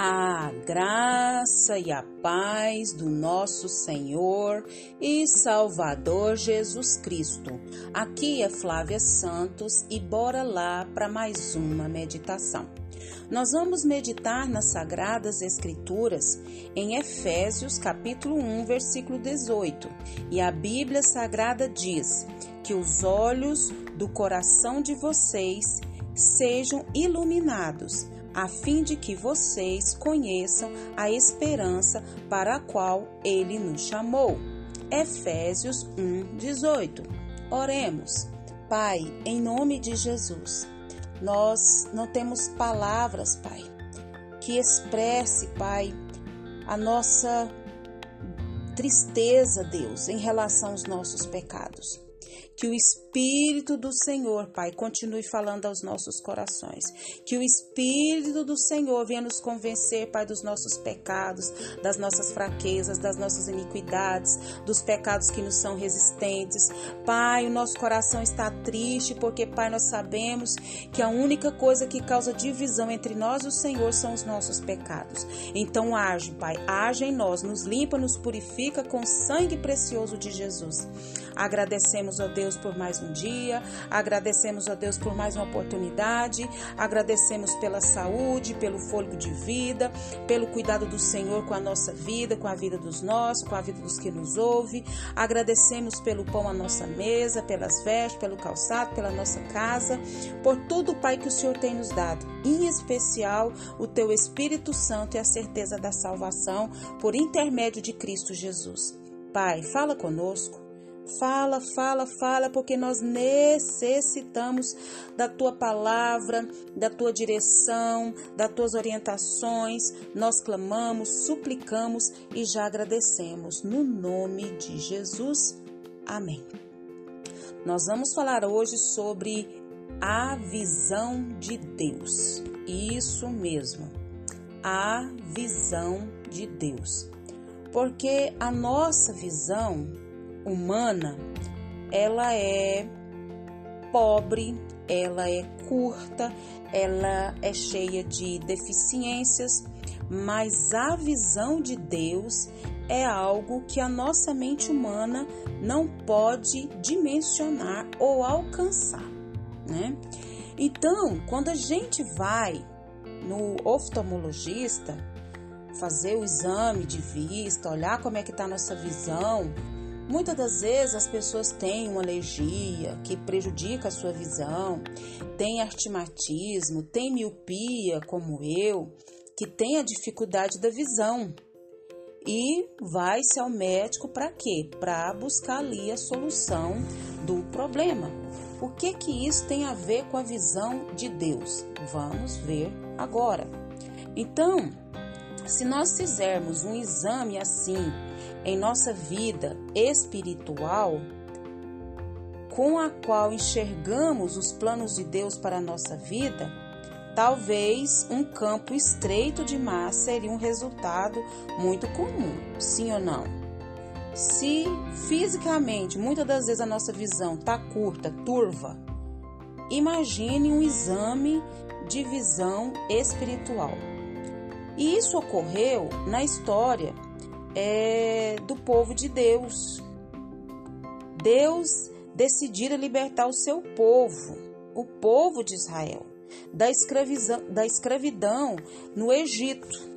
A graça e a paz do nosso Senhor e Salvador Jesus Cristo. Aqui é Flávia Santos e bora lá para mais uma meditação. Nós vamos meditar nas sagradas escrituras em Efésios capítulo 1, versículo 18. E a Bíblia Sagrada diz: "Que os olhos do coração de vocês sejam iluminados, a fim de que vocês conheçam a esperança para a qual ele nos chamou. Efésios 1:18. Oremos. Pai, em nome de Jesus, nós não temos palavras, Pai, que expresse, Pai, a nossa tristeza, Deus, em relação aos nossos pecados. Que o Espírito do Senhor, Pai, continue falando aos nossos corações. Que o Espírito do Senhor venha nos convencer, Pai, dos nossos pecados, das nossas fraquezas, das nossas iniquidades, dos pecados que nos são resistentes. Pai, o nosso coração está triste porque, Pai, nós sabemos que a única coisa que causa divisão entre nós e o Senhor são os nossos pecados. Então, age, Pai, age em nós, nos limpa, nos purifica com o sangue precioso de Jesus. Agradecemos, ó Deus, por mais um dia, agradecemos, ó Deus, por mais uma oportunidade, agradecemos pela saúde, pelo fôlego de vida, pelo cuidado do Senhor com a nossa vida, com a vida dos nossos, com a vida dos que nos ouvem. Agradecemos pelo pão à nossa mesa, pelas vestes, pelo calçado, pela nossa casa, por tudo, Pai, que o Senhor tem nos dado, em especial o teu Espírito Santo e a certeza da salvação por intermédio de Cristo Jesus. Pai, fala conosco Fala, fala, fala, porque nós necessitamos da tua palavra, da tua direção, das tuas orientações. Nós clamamos, suplicamos e já agradecemos. No nome de Jesus. Amém. Nós vamos falar hoje sobre a visão de Deus. Isso mesmo, a visão de Deus. Porque a nossa visão humana, ela é pobre, ela é curta, ela é cheia de deficiências, mas a visão de Deus é algo que a nossa mente humana não pode dimensionar ou alcançar, né? Então, quando a gente vai no oftalmologista fazer o exame de vista, olhar como é que está nossa visão, Muitas das vezes as pessoas têm uma alergia que prejudica a sua visão, tem astigmatismo, tem miopia, como eu, que tem a dificuldade da visão. E vai-se ao médico para quê? Para buscar ali a solução do problema. O que que isso tem a ver com a visão de Deus? Vamos ver agora. Então, se nós fizermos um exame assim em nossa vida espiritual, com a qual enxergamos os planos de Deus para a nossa vida, talvez um campo estreito demais seria um resultado muito comum, sim ou não? Se fisicamente, muitas das vezes a nossa visão está curta, turva, imagine um exame de visão espiritual. E isso ocorreu na história é, do povo de Deus. Deus decidira libertar o seu povo, o povo de Israel, da, escravidão, da escravidão no Egito.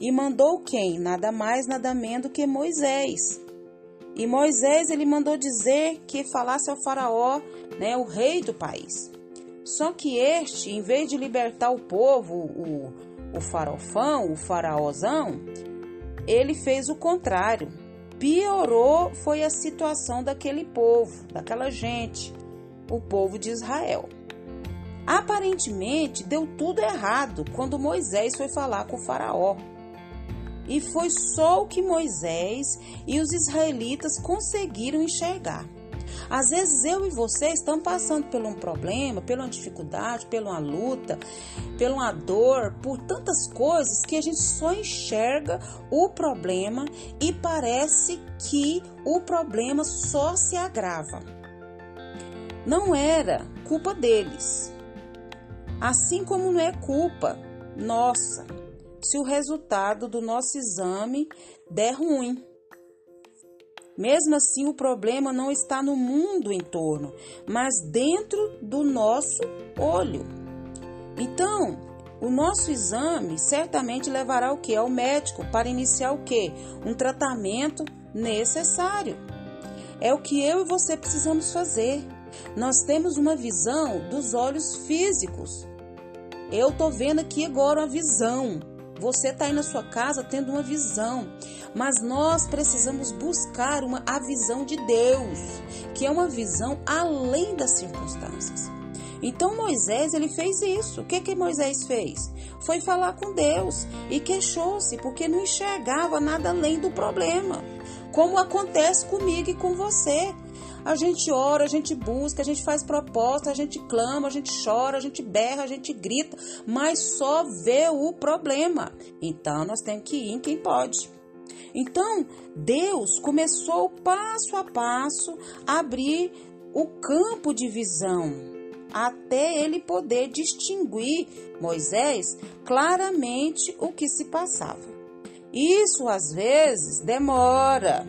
E mandou quem? Nada mais, nada menos do que Moisés. E Moisés ele mandou dizer que falasse ao faraó, né, o rei do país. Só que este, em vez de libertar o povo, o, o farofão, o faraózão, ele fez o contrário. Piorou foi a situação daquele povo, daquela gente, o povo de Israel. Aparentemente deu tudo errado quando Moisés foi falar com Faraó. E foi só o que Moisés e os israelitas conseguiram enxergar. Às vezes eu e você estamos passando por um problema, por uma dificuldade, por uma luta, por uma dor, por tantas coisas que a gente só enxerga o problema e parece que o problema só se agrava. Não era culpa deles. Assim como não é culpa nossa. se o resultado do nosso exame der ruim. Mesmo assim, o problema não está no mundo em torno, mas dentro do nosso olho. Então, o nosso exame certamente levará o que ao médico para iniciar o que? Um tratamento necessário. É o que eu e você precisamos fazer. Nós temos uma visão dos olhos físicos. Eu tô vendo aqui agora uma visão. Você está aí na sua casa tendo uma visão, mas nós precisamos buscar uma, a visão de Deus, que é uma visão além das circunstâncias. Então Moisés ele fez isso. O que que Moisés fez? Foi falar com Deus e queixou-se porque não enxergava nada além do problema. Como acontece comigo e com você. A gente ora, a gente busca, a gente faz proposta, a gente clama, a gente chora, a gente berra, a gente grita, mas só vê o problema. Então nós temos que ir em quem pode. Então, Deus começou passo a passo a abrir o campo de visão até ele poder distinguir Moisés claramente o que se passava. Isso às vezes demora.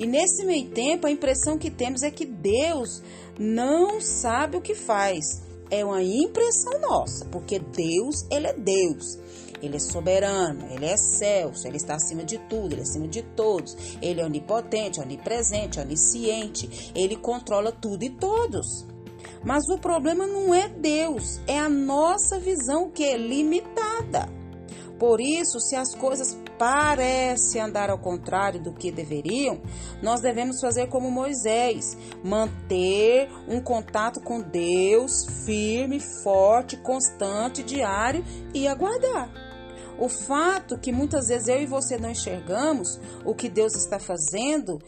E nesse meio tempo, a impressão que temos é que Deus não sabe o que faz. É uma impressão nossa, porque Deus, ele é Deus. Ele é soberano, ele é excelso, ele está acima de tudo, ele é acima de todos. Ele é onipotente, onipresente, onisciente, ele controla tudo e todos. Mas o problema não é Deus, é a nossa visão que é limitada. Por isso, se as coisas parecem andar ao contrário do que deveriam, nós devemos fazer como Moisés, manter um contato com Deus firme, forte, constante, diário e aguardar. O fato que muitas vezes eu e você não enxergamos o que Deus está fazendo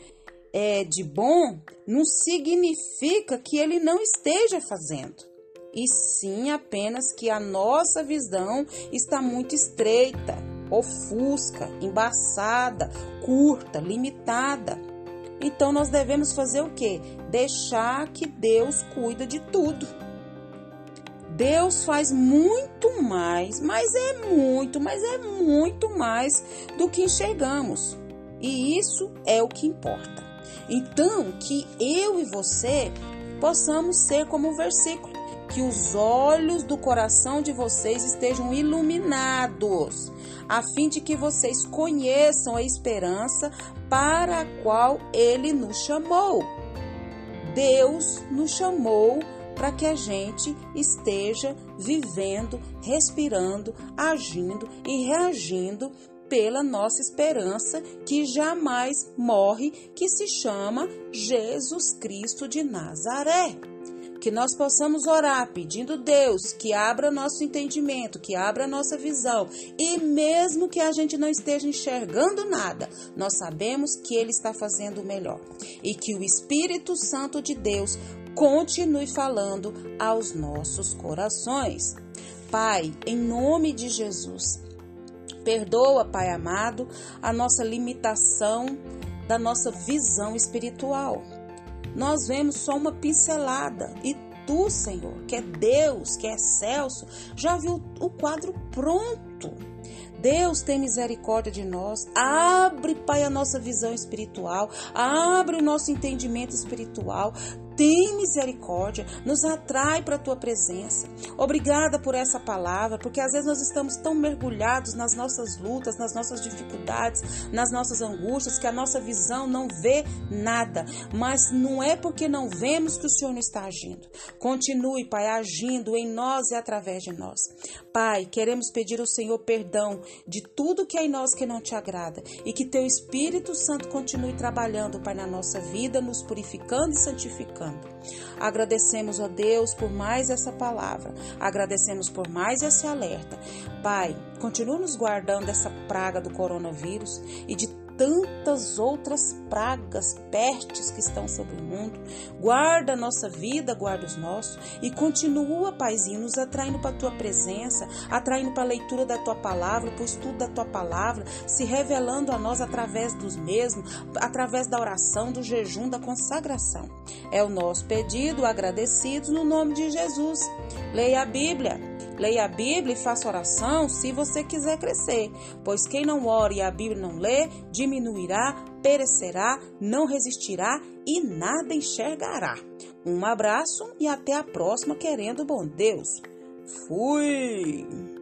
é, de bom não significa que ele não esteja fazendo e sim apenas que a nossa visão está muito estreita, ofusca, embaçada, curta, limitada. Então nós devemos fazer o que? Deixar que Deus cuida de tudo. Deus faz muito mais, mas é muito, mas é muito mais do que enxergamos. E isso é o que importa. Então, que eu e você possamos ser como o versículo que os olhos do coração de vocês estejam iluminados, a fim de que vocês conheçam a esperança para a qual ele nos chamou. Deus nos chamou para que a gente esteja vivendo, respirando, agindo e reagindo pela nossa esperança que jamais morre, que se chama Jesus Cristo de Nazaré que nós possamos orar pedindo Deus que abra nosso entendimento, que abra nossa visão, e mesmo que a gente não esteja enxergando nada, nós sabemos que Ele está fazendo o melhor. E que o Espírito Santo de Deus continue falando aos nossos corações. Pai, em nome de Jesus, perdoa, Pai amado, a nossa limitação da nossa visão espiritual nós vemos só uma pincelada e tu, Senhor, que é Deus, que é Celso, já viu o quadro pronto. Deus tem misericórdia de nós. Abre, Pai, a nossa visão espiritual. Abre o nosso entendimento espiritual tem misericórdia, nos atrai para a tua presença. Obrigada por essa palavra, porque às vezes nós estamos tão mergulhados nas nossas lutas, nas nossas dificuldades, nas nossas angústias, que a nossa visão não vê nada. Mas não é porque não vemos que o Senhor não está agindo. Continue, Pai, agindo em nós e através de nós. Pai, queremos pedir ao Senhor perdão de tudo que é em nós que não te agrada e que teu Espírito Santo continue trabalhando, Pai, na nossa vida, nos purificando e santificando Agradecemos a Deus por mais essa palavra, agradecemos por mais esse alerta. Pai, continua nos guardando dessa praga do coronavírus e de tantas outras pragas, pestes que estão sobre o mundo. Guarda a nossa vida, guarda os nossos e continua, Paizinho, nos atraindo para a tua presença, atraindo para a leitura da tua palavra, para o estudo da tua palavra, se revelando a nós através dos mesmos, através da oração, do jejum, da consagração. É o nosso pedido, agradecidos no nome de Jesus. Leia a Bíblia Leia a Bíblia e faça oração se você quiser crescer, pois quem não ora e a Bíblia não lê, diminuirá, perecerá, não resistirá e nada enxergará. Um abraço e até a próxima, querendo bom Deus. Fui!